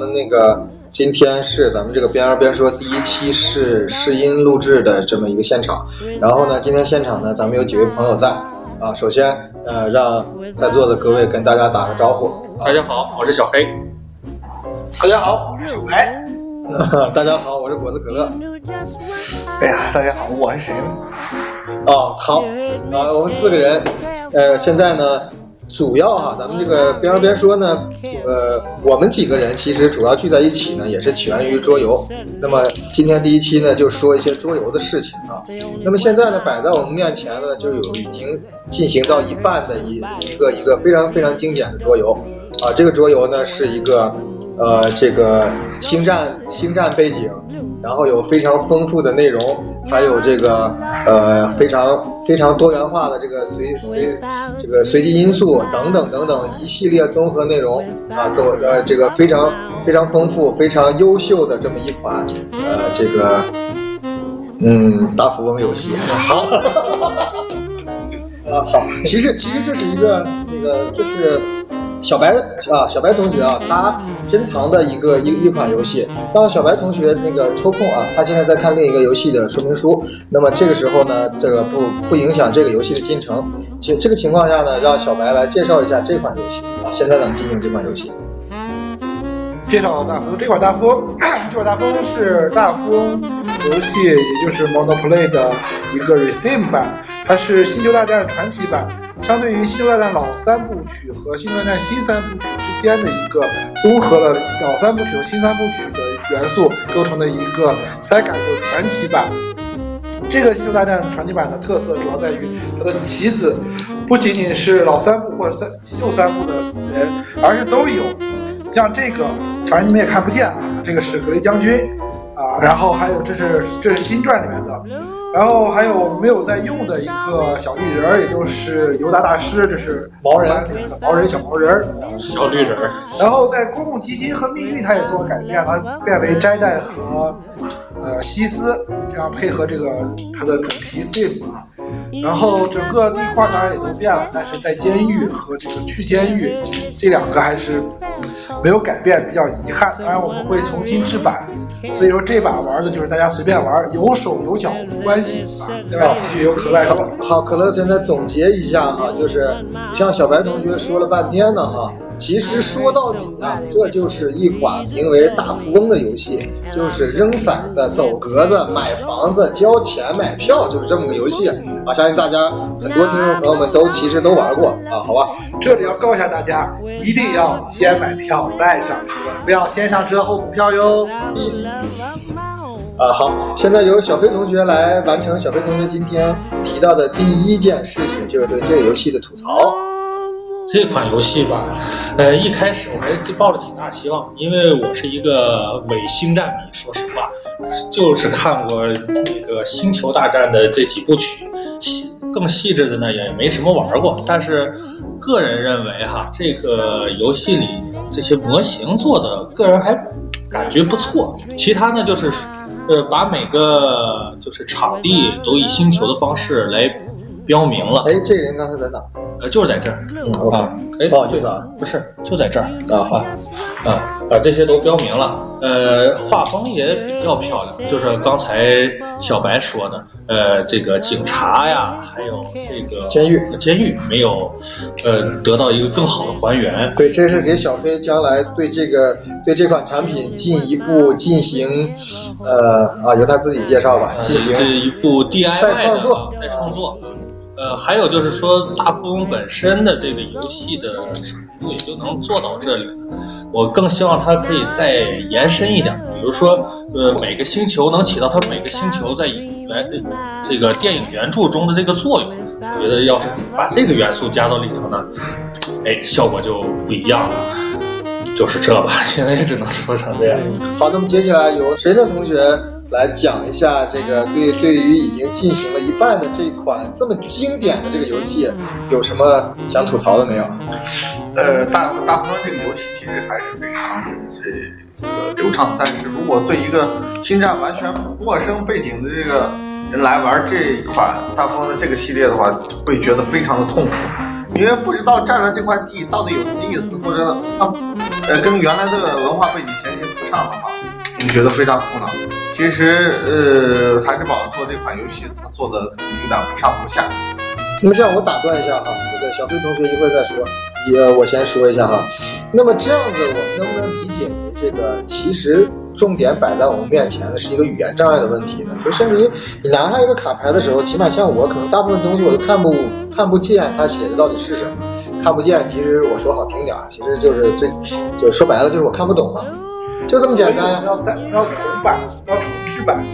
们那个今天是咱们这个边儿边说第一期是试音录制的这么一个现场，然后呢，今天现场呢，咱们有几位朋友在啊。首先，呃，让在座的各位跟大家打个招呼。大家好，我是小黑。大家好，我是小白。大家好，我是果子可乐。哎呀，大家好，我是谁？哦，好，啊，我们四个人，呃，现在呢，主要哈，咱们这个边说边说呢，呃，我们几个人其实主要聚在一起呢，也是起源于桌游。那么今天第一期呢，就说一些桌游的事情啊。那么现在呢，摆在我们面前呢，就有已经进行到一半的一一个一个非常非常经典的桌游啊。这个桌游呢，是一个。呃，这个星战星战背景，然后有非常丰富的内容，还有这个呃非常非常多元化的这个随随这个随机因素等等等等一系列综合内容啊，做呃这个非常非常丰富、非常优秀的这么一款呃这个嗯大富翁游戏。好，啊好，其实其实这是一个那个就是。小白啊，小白同学啊，他珍藏的一个一一款游戏，让小白同学那个抽空啊，他现在在看另一个游戏的说明书。那么这个时候呢，这个不不影响这个游戏的进程。这这个情况下呢，让小白来介绍一下这款游戏啊。现在咱们进行这款游戏。介绍大富翁这款大富翁，这款大富翁 是大富翁游戏，也就是 Monopoly 的一个 Receive 版，它是星球大战传奇版。相对于《星球大战》老三部曲和《星球大战》新三部曲之间的一个综合了老三部曲和新三部曲的元素构成的一个 SEGA 的传奇版。这个《星球大战》传奇版的特色主要在于它的棋子不仅仅是老三部或者三旧三部的人，而是都有。像这个，反正你们也看不见啊，这个是格雷将军啊，然后还有这是这是新传里面的。然后还有没有在用的一个小绿人儿，也就是尤达大师，这是毛人里面的毛人小毛人儿，小绿人儿。然后在公共基金和命运，他也做了改变，他变为斋代和呃西斯，这样配合这个它的主题 theme 啊。然后整个地块当然也都变了，但是在监狱和这个去监狱这两个还是没有改变，比较遗憾。当然我们会重新制版，所以说这把玩的就是大家随便玩，有手有脚无关系啊。对吧？继续由可乐说。好，可乐现在总结一下啊，就是像小白同学说了半天呢哈，其实说到底啊，这就是一款名为《大富翁》的游戏，就是扔骰子、走格子、买房子、交钱买票，就是这么个游戏啊。相信大家很多听众朋友们都其实都玩过啊，好吧？这里要告诉下大家，一定要先买票再上车，不要先上车后补票哟。啊，好，现在由小飞同学来完成小飞同学今天提到的第一件事情，就是对这个游戏的吐槽。这款游戏吧，呃，一开始我还是抱着挺大希望，因为我是一个伪星战迷，说实话。就是看过那个《星球大战》的这几部曲，细更细致的呢也没什么玩过。但是个人认为哈，这个游戏里这些模型做的，个人还感觉不错。其他呢就是，呃，把每个就是场地都以星球的方式来标明了。哎，这人刚才在哪？呃，就是在这儿啊。哎，不好意思啊，不是，就在这儿啊啊啊，把这些都标明了。呃，画风也比较漂亮，就是刚才小白说的，呃，这个警察呀，还有这个监狱，监狱没有，呃，得到一个更好的还原。对，这是给小黑将来对这个对这款产品进一步进行，呃啊，由他自己介绍吧，进行这一步 DIY 再创作，再创作。呃，还有就是说，大富翁本身的这个游戏的程度也就能做到这里了。我更希望它可以再延伸一点，比如说，呃，每个星球能起到它每个星球在原这个电影原著中的这个作用。我觉得要是把这个元素加到里头呢，哎，效果就不一样了。就是这吧，现在也只能说成这样。好，那么接下来有谁的同学？来讲一下这个对对于已经进行了一半的这款这么经典的这个游戏，有什么想吐槽的没有？呃，大大富翁这个游戏其实还是非常这个流畅，但是如果对一个侵占完全陌生背景的这个人来玩这一款大富翁的这个系列的话，会觉得非常的痛苦。因为不知道占了这块地到底有什么意思，或者它呃跟原来的文化背景衔接不上的话，你觉得非常苦恼。其实呃，孩之宝做这款游戏，他做的有点不上不下。那么这样我打断一下哈，那个小飞同学一会儿再说，也我先说一下哈。那么这样子，我们能不能理解为这个其实重点摆在我们面前的是一个语言障碍的问题呢？就甚至于你拿下一个卡牌的时候，起码像我，可能大部分东西我都看不看不见他写的到底是什么，看不见。其实我说好听点儿，其实就是最就说白了就是我看不懂嘛，就这么简单呀。要再要重版，要重置版。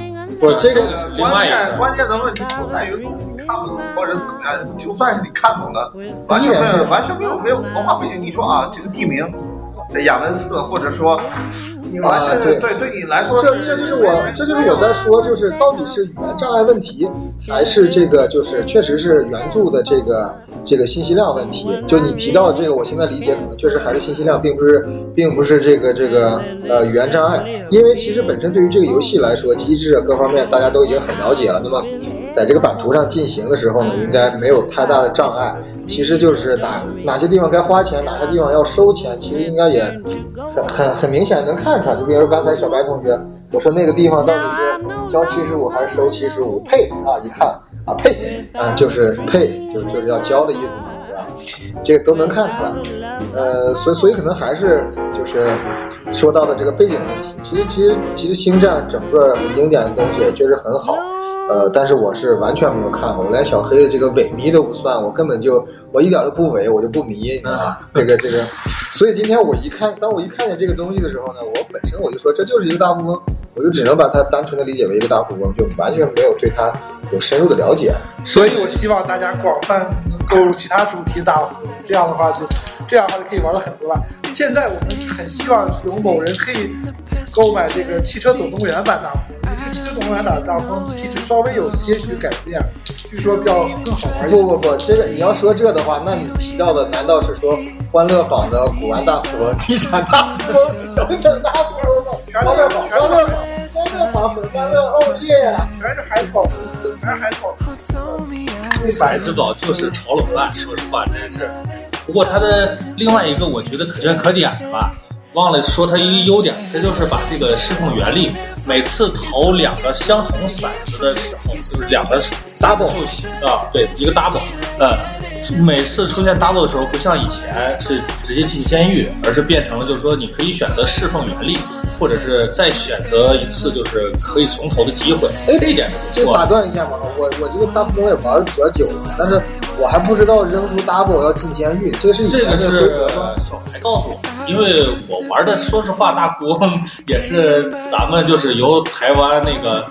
我这个关键关键的问题不在于你看不懂或者怎么样，就算是你看懂了，完全没有完全没有没有文化背景。你说啊，这个地名，雅文寺，或者说你完全对对对你来说，这这就是我这就是我在说，就是到底是语言障碍问题，还是这个就是确实是原著的这个这个信息量问题？就你提到的这个，我现在理解可能确实还是信息量，并不是并不是这个这个呃语言障碍，因为其实本身对于这个游戏来说，机制啊各方面大家都已经很了解了。那么在这个版图上进行的时候呢，应该没有太大的障碍。其实就是哪哪些地方该花钱，哪些地方要收钱，其实应该也很很很明显能看看出来。就比如说刚才小白同学我说那个地方到底是交七十五还是收七十五？配啊，一看啊配啊就是配，就就是要交的意思嘛，对吧？这个都能看出来。呃，所以所以可能还是就是说到的这个背景问题。其实其实其实星战整个很经典的东西也确实很好，呃，但是我是完全没有看过，我连小黑的这个伪迷都不算，我根本就我一点都不伪，我就不迷，你知道吧？这个这个，所以今天我一看，当我一看见这个东西的时候呢，我本身我就说这就是一个大富翁，我就只能把它单纯的理解为一个大富翁，就完全没有对它有深入的了解。所以我希望大家广泛能购入其他主题大富翁，这样的话就这样的话就可以玩的很多了。现在我们很希望有某人可以购买这个汽车总动员版大富翁，因为这个汽车总动员版大富翁机制稍微有些许改变，据说比较更好玩一些。不不不，这个你要说这的话，那你提到的难道是说欢乐坊的古玩大富翁、地产大富翁等等大富翁吗？全都是欢乐坊，欢乐坊很欢乐，哦耶！全是海草公司，全是海草公司。百之宝就是炒冷饭，说实话真是。不过它的另外一个我觉得可圈可点的吧，忘了说它一个优点，这就是把这个侍奉原力，每次投两个相同骰子的时候，就是两个 double 啊，对，一个 double，呃，每次出现 double 的时候，不像以前是直接进监狱，而是变成了就是说你可以选择侍奉原力。或者是再选择一次，就是可以从头的机会。哎，这一点是不错。这打断一下嘛，我我这个大富翁也玩的比较久了，但是我还不知道扔出 double 要进监狱，这个是以前的规则吗？小白告诉我，因为我玩的，说实话，大富翁也是咱们就是由台湾那个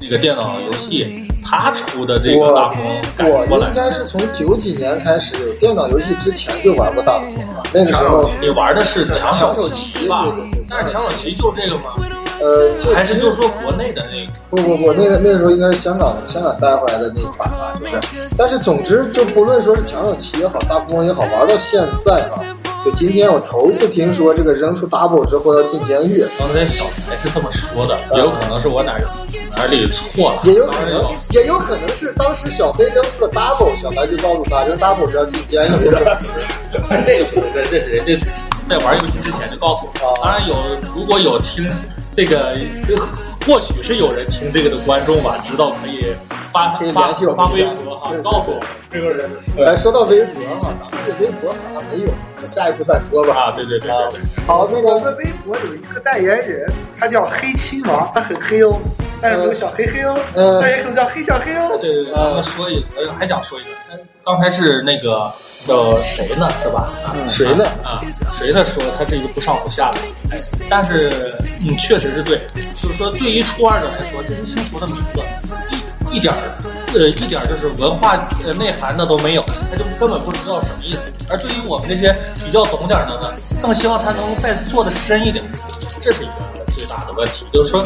那个电脑游戏他出的这个大富翁改过来。我应该是从九几年开始有电脑游戏之前就玩过大富翁了，那个时候你玩的是抢手棋吧？但是抢手棋就这个吗？呃，还是就是说国内的那个？不不不，那个那个时候应该是香港香港带回来的那款吧，就是。但是总之，就不论说是抢手棋也好，大富翁也好，玩到现在啊，就今天我头一次听说这个扔出 double 之后要进监狱。刚才小白是这么说的，也有可能是我哪哪里错了。也有可能，也有可能是当时小黑扔出了 double，小白就告诉他扔 double 是要进监狱的。这个不是，这是人家在玩游戏之前就告诉我。当然有，如果有听这个，或许是有人听这个的观众吧，知道可以发发发微博哈，告诉我这个人。来说到微博哈，咱们这微博好像没有，下一步再说吧。啊，对对对对。好，那个我们微博有一个代言人，他叫黑亲王，他很黑哦，但是没有小黑黑哦，但也可能叫黑小黑哦。对对对，咱们说一个，还想说一个，刚才是那个。叫谁呢？是吧？啊，谁呢？啊，谁呢？说他是一个不上不下的，哎，但是嗯，确实是对，就是说，对于初二者来说，这些星球的名字一一点儿呃一点儿就是文化呃内涵的都没有，他就根本不知道什么意思。而对于我们这些比较懂点的呢，更希望他能再做的深一点，这是一个最大的问题，就是说，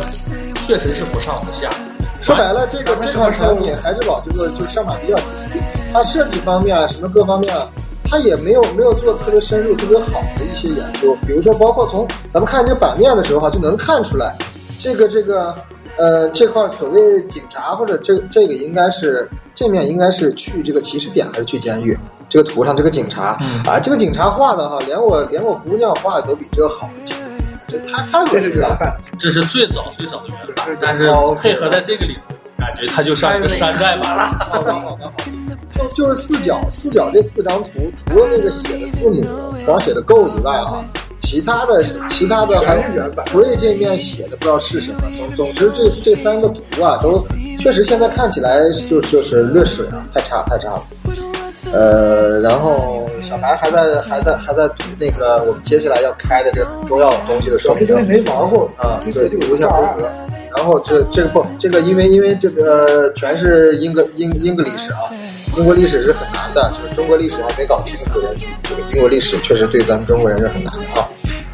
确实是不上不下。说白了，这个这款产品孩之宝这个就上马比较急，它设计方面啊，什么各方面啊，它也没有没有做特别深入、特别好的一些研究。比如说，包括从咱们看这个版面的时候哈，就能看出来，这个这个呃这块所谓警察或者这这个应该是这面应该是去这个起始点还是去监狱？这个图上这个警察、啊，这个警察画的哈，连我连我姑娘画的都比这个好一些。这太太恶这是。原版，这是最早最早的原版，但是配合在这个里头，感觉它就像一个山寨版了。好吧，好吧，好吧。就就是四角，四角这四张图，除了那个写的字母光写的 Go 以外啊，其他的其他的还是原版 Free 这面写的不知道是什么。总总之这这三个图啊，都确实现在看起来就就是略水啊，太差太差了。呃，然后小白还在还在还在读那个我们接下来要开的这个很重要的东西的说明没玩过啊，对，这读一下规则。然后这这个不，这个因为因为这个全是英格英英格历史啊，英国历史是很难的，就是中国历史还没搞清楚的，这个英国历史确实对咱们中国人是很难的啊。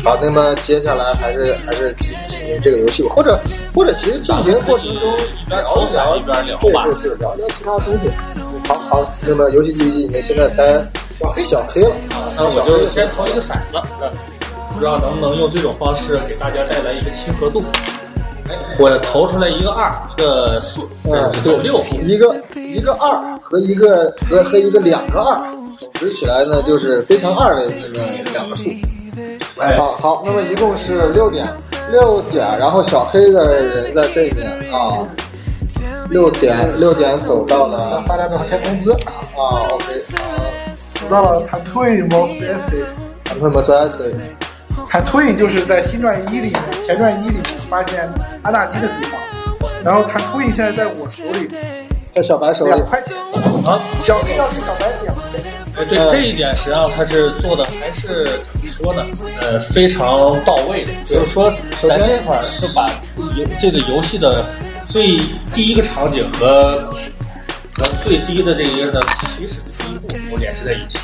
好，那么接下来还是还是进进行这个游戏吧，或者或者其实进行过程中聊一聊，一边聊对。对对，聊聊其他东西。好好，那么游戏继续进行，现在该小黑小黑了啊，那我就先投一个骰子，不知道能不能用这种方式给大家带来一个亲和度。哎，我投出来一个二，一个四，这嗯，对六。一个一个二和一个和和一个两个二，总值起来呢就是非常二的那个两个数。哎好好，那么一共是六点六点，然后小黑的人在这边啊，六点六点走到要了发两百块钱工资，啊，OK 啊，走到了 Tatooine Mos Eisley。安特莫斯埃斯 Tatooine 就是在新传一里面，前传一里面发现阿纳金的地方。然后 Tatooine 现在在我手里，在小白手里两，块钱，啊，小黑要给小白两块钱。哎这这一点实际上他是做的还是怎么说呢？呃，非常到位的。就是说，首先咱这块儿是把游这个游戏的最第一个场景和和最低的这一个的起始的第一步都联系在一起。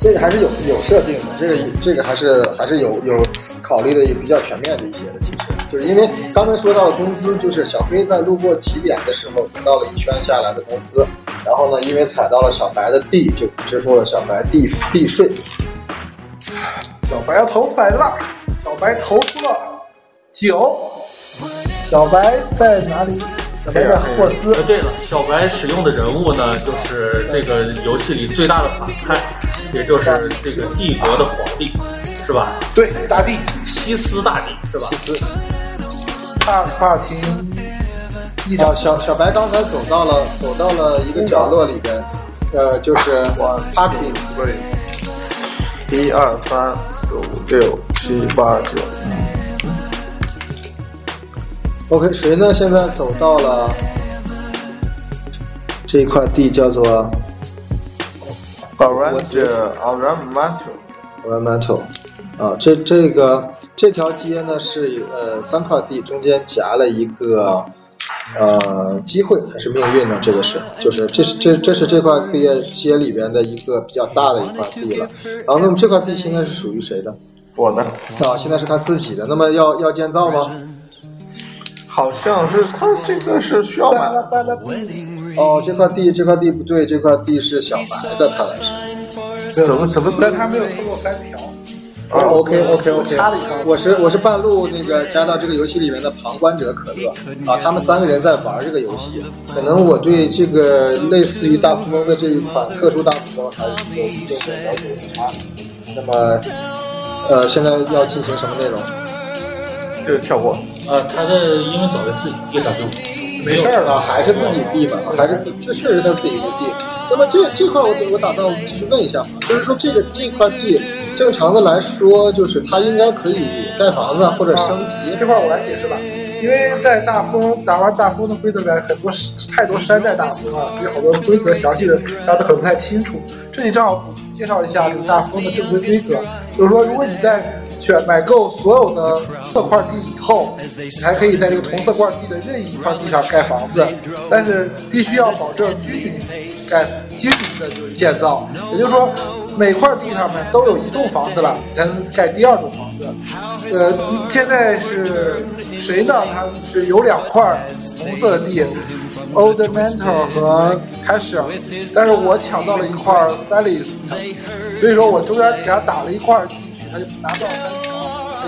这个还是有有设定的，这个这个还是还是有有考虑的也比较全面的一些的，其实就是因为刚才说到了工资，就是小黑在路过起点的时候得到了一圈下来的工资，然后呢，因为踩到了小白的地，就支付了小白地地税。小白要投骰子了，小白投出了九。小白在哪里？小白在霍斯呃，。对了，小白使用的人物呢，就是这个游戏里最大的反派，也就是这个帝国的皇帝，是吧？对，大帝西斯大帝是吧？西斯，帕斯帕廷一啊，长小小白刚才走到了走到了一个角落里边，呃，就是 parking 一二三四五六七八九，OK，谁呢？现在走到了这一块地，叫做 Orange Orange。啊，这这个这条街呢是呃三块地中间夹了一个呃机会还是命运呢？这个是就是这是这这是这块地街里边的一个比较大的一块地了。然后那么这块地现在是属于谁的？我的啊，现在是他自己的。那么要要建造吗？好像是他这个是需要买的，哦，这块地这块地不对，这块地是小白的，看来是。怎么怎么但他没有凑够三条。啊，OK OK OK，我是我是半路那个加到这个游戏里面的旁观者可乐啊，他们三个人在玩这个游戏，可能我对这个类似于大富翁的这一款特殊大富翁还是有一定的了解误差。那么，呃，现在要进行什么内容？就跳过。呃，他的因为走在自己地上就没事儿了，还是自己地嘛，还是自这确实他自己的地。那么这这块我我打算继续问一下嘛，就是说这个这块地正常的来说，就是它应该可以盖房子啊或者升级。这块我来解释吧，因为在大富翁打玩大富翁的规则里面，很多太多山寨大富翁啊，所以好多规则详细的大家都可能不太清楚。这里正好介绍一下这个大富翁的正规规则，就是说，如果你在选买够所有的色块地以后，你还可以在这个同色块地的任意一块地上盖房子，但是必须要保证均匀盖均匀的就是建造，也就是说。每块地上面都有一栋房子了，才能盖第二栋房子。呃，现在是谁呢？他是有两块红色的地，Old Mentor 和 Cashier，但是我抢到了一块 s a l i s t 所以说我中间给他打了一块进去，他就拿到三条。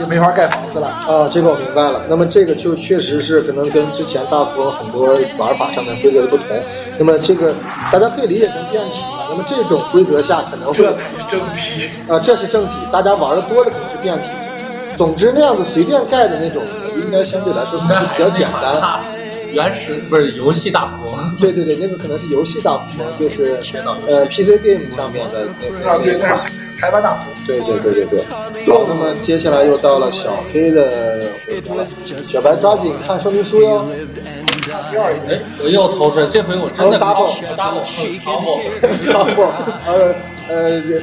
就没法盖房子了。啊，这个我明白了。那么这个就确实是可能跟之前大富翁很多玩法上面规则的不同。那么这个大家可以理解成变体吧。那么这种规则下可能会这才是正题。啊，这是正体，大家玩的多的可能是变体。总之那样子随便盖的那种呢，应该相对来说比较简单。原始不是游戏大富翁，对对对，那个可能是游戏大富翁，就是呃 PC game 上面的那啊，那对，那款。台湾大富翁。对对对对对。好，那么接下来又到了小黑的回合了，小白抓紧看说明书哟。第二一哎，我又投出来，这回我真的哦，double double combo combo，呃呃，这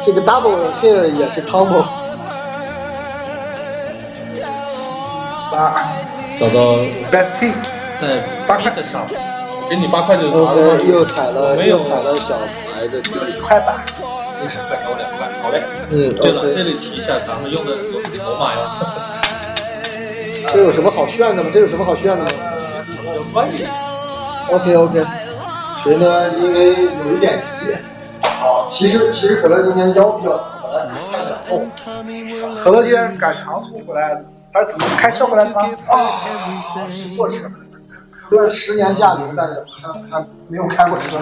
这个 double here 也是 combo。八找到 best team 在八块的上，给你八块就拿了又踩了没有又踩了小白的地。十块八，六十块给我两块，好嘞。嗯对了，这里提一下，咱们用的都是筹码呀，这有什么好炫的吗？这有什么好炫的吗比较专业。？OK OK，谁呢？因为有一点急。好，其实其实可乐今天腰比较疼，本来看想动。可乐今天赶长途回来的，他是怎么开车回来的吗？啊，是坐车。可乐十年驾龄，但是还还没有开过车。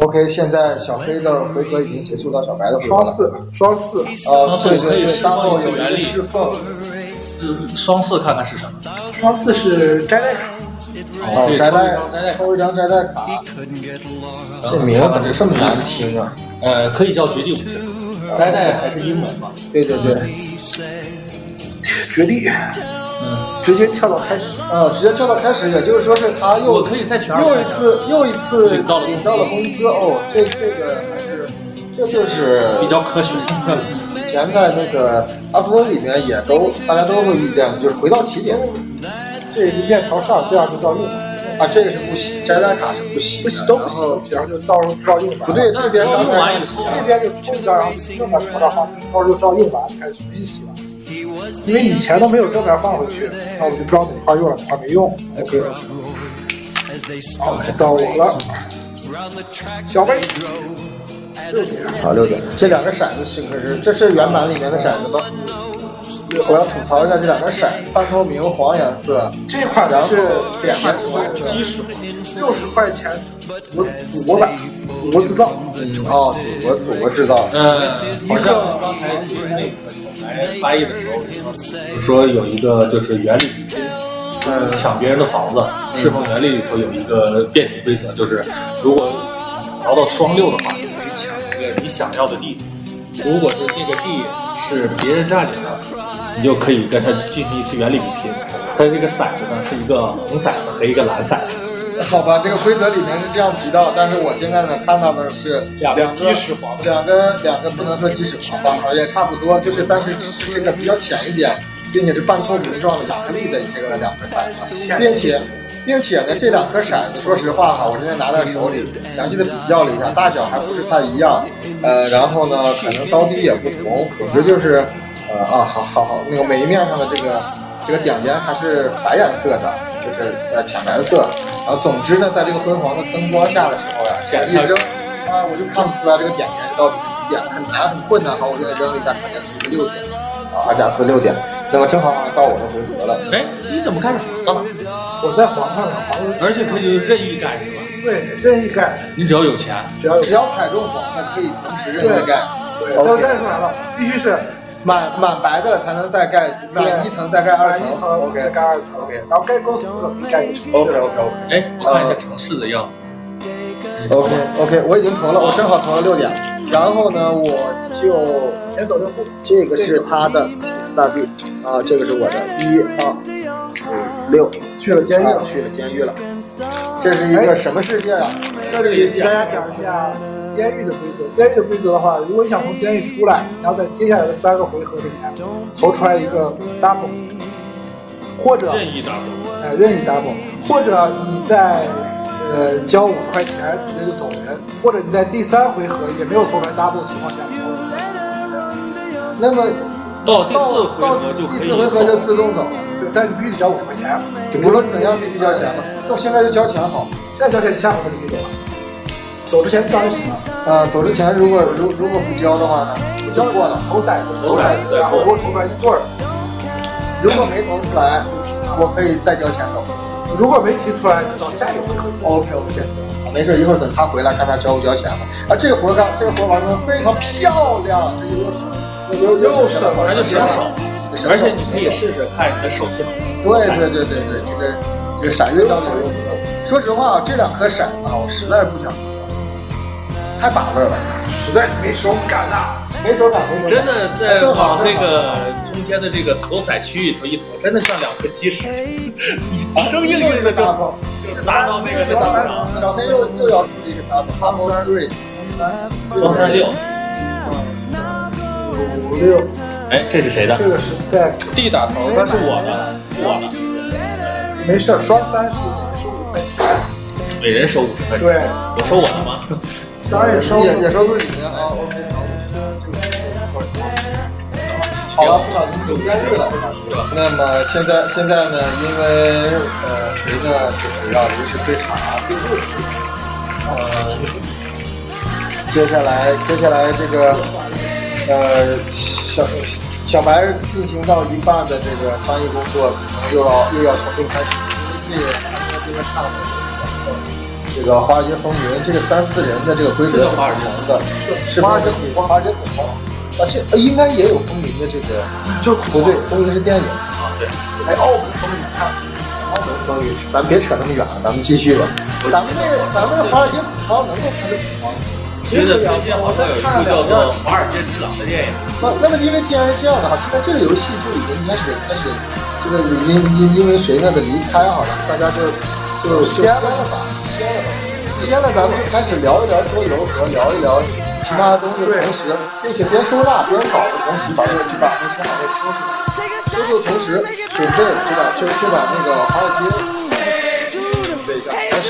OK，现在小黑的回合已经结束到小白的回合。双四，双四，啊，对对对，当后有一个释侍奉。双四看看是什么？双四是摘带卡，哦，对摘带抽一张摘带卡抽一张摘带卡，这名字怎么这么难听啊？呃，可以叫绝地武士，摘带还是英文嘛？对对对，绝地，嗯，直接跳到开始。啊，直接跳到开始，也就是说是他又我可以再又一次又一次领到了领到了工资哦，这这个还是这就是比较科学。以前在那个阿芙翁里面也都大家都会遇见，就是回到起点这一面朝上，第二就到右了。啊，这个是不洗，摘带卡是不洗，不洗都不洗，然后就到时候照用完。不对，这边刚才用完以后这边就抽一张，然后正面朝上放，到时候就照用完开始重新洗了。因为以前都没有正面放回去，那我就不知道哪块用了，哪块没用。OK，OK，到我了，小贝，六点，好六点，这两个骰子是可是这是原版里面的骰子吗？我要吐槽一下这两个色，半透明黄颜色，这款然后是点还是黄色？基石六十块钱国祖国版，祖国制造。嗯，哦，祖国祖国制造，嗯，好像刚才听那个小白翻译的时候说，就说有一个就是原理嗯，抢别人的房子。侍奉原理里头有一个变体规则，就是如果摇到双六的话，就可以抢一个你想要的地。如果是那个地是别人占领的，你就可以跟他进行一次原理比拼。它这个骰子呢是一个红骰子和一个蓝骰子。好吧，这个规则里面是这样提到，但是我现在呢看到的是两个鸡屎黄两个两个不能说鸡屎黄吧，好也差不多，就是但是是这个比较浅一点，并且是半透明状的亚克力的这个两个骰子，并且并且呢这两颗骰子，说实话哈，我现在拿在手里，详细的比较了一下，大小还不是太一样，呃，然后呢可能高低也不同，总之就是呃啊好好好，那个每一面上的这个这个点点还是白颜色的，就是呃浅白色。然后总之呢，在这个昏黄的灯光下的时候呀，显一扔啊，我就看不出来这个点点是到底是几点，很难很困难。好，我现在扔了一下，看见是一个六点啊，二加四六点。那么正好到我的回合了。哎，你怎么盖上房子了？我在皇上呢，而且可以任意盖是吧？对任意盖，你只要有钱。只要有只要踩中黄的，可以同时任意盖。对，但是 OK，盖出来了，必须是满满白的了才能再盖满一层，再盖二层。一层 OK 再盖二层 OK 然后盖够四个可以盖一个城市。OK OK OK 哎，我看一下城市的样子。OK OK，我已经投了，我正好投了六点。然后呢，我就先走六步，这个是他的西斯大帝啊，这个是我的一二四六，去了监狱了。啊去了监狱了。这是一个什么世界啊？这里给大家讲一下监狱的规则。监狱的规则的话，如果你想从监狱出来，你要在接下来的三个回合里面投出来一个 double，或者任意打工。呃任意 double，或者你在呃交五十块钱直接就走人，或者你在第三回合也没有投出来 double 的情况下交五十块钱。那么到第四回合就可以第四回合就自动走了，对，但是你必须得交五十块钱。就无论怎样必须交钱嘛。那我现在就交钱好。现在交钱，你下回合就可以走了。走之前交就行了。啊，走之前如果如如果不交的话呢，不交过了，投骰子，投骰子然后给我投出来一对儿。如果没投出来，我可以再交钱走。如果没提出来，就到下一回合。OK OK，没事，一会儿等他回来看他交不交钱吧。啊，这个活干，这个活完成非常漂亮，这又省，又又又省了而且时间省手，而且你可以试试看你的手气好。对对对对对，这个这个闪月标准。说实话啊，这两颗骰子啊，我实在是不想喝，太把味了，实在是没手感了。没手感，没手感。真的在正好往这个中间的这个投骰区域头一投，真的像两颗鸡屎，生硬硬的就就砸到那个那个上。小黑又又要出一个 double three，双三六，五六，哎，这是谁的？这个是在 D 打头，那是我的，我的，没事儿，双三是收五块钱。每人收五十块钱。对，我收我的吗？当然也收也也收自己好了，不小心进监狱了。那么现在现在呢，因为呃谁呢，就是要临时退场，呃，接下来接下来这个呃小小白进行到一半的这个翻译工作，可能又要又要重新开始，因为这个今天看了这个《华尔街风云》这个三四人的这个规则是不同的，是华尔街恐慌，华尔街恐慌，而且呃应该也有风云的这个，就是不对，风云是电影，啊，对，哎，澳门风云看，澳门风云，咱别扯那么远了，咱们继续吧。咱们这个咱们这华尔街恐慌能够看出恐慌吗？觉得最近好像有一部叫做《华尔街之狼》的电影，那那么因为既然是这样的话，现在这个游戏就已经开始开始，这个已经因因为谁呢的离开，好了，大家就就歇了吧，歇了吧，歇了，咱们就开始聊一聊桌游和聊一聊其他的东西同时，并且边收纳边搞的同时，把这个就把东西好好收拾，收拾的同时准备就把就就把那个华尔街准备一下，开始。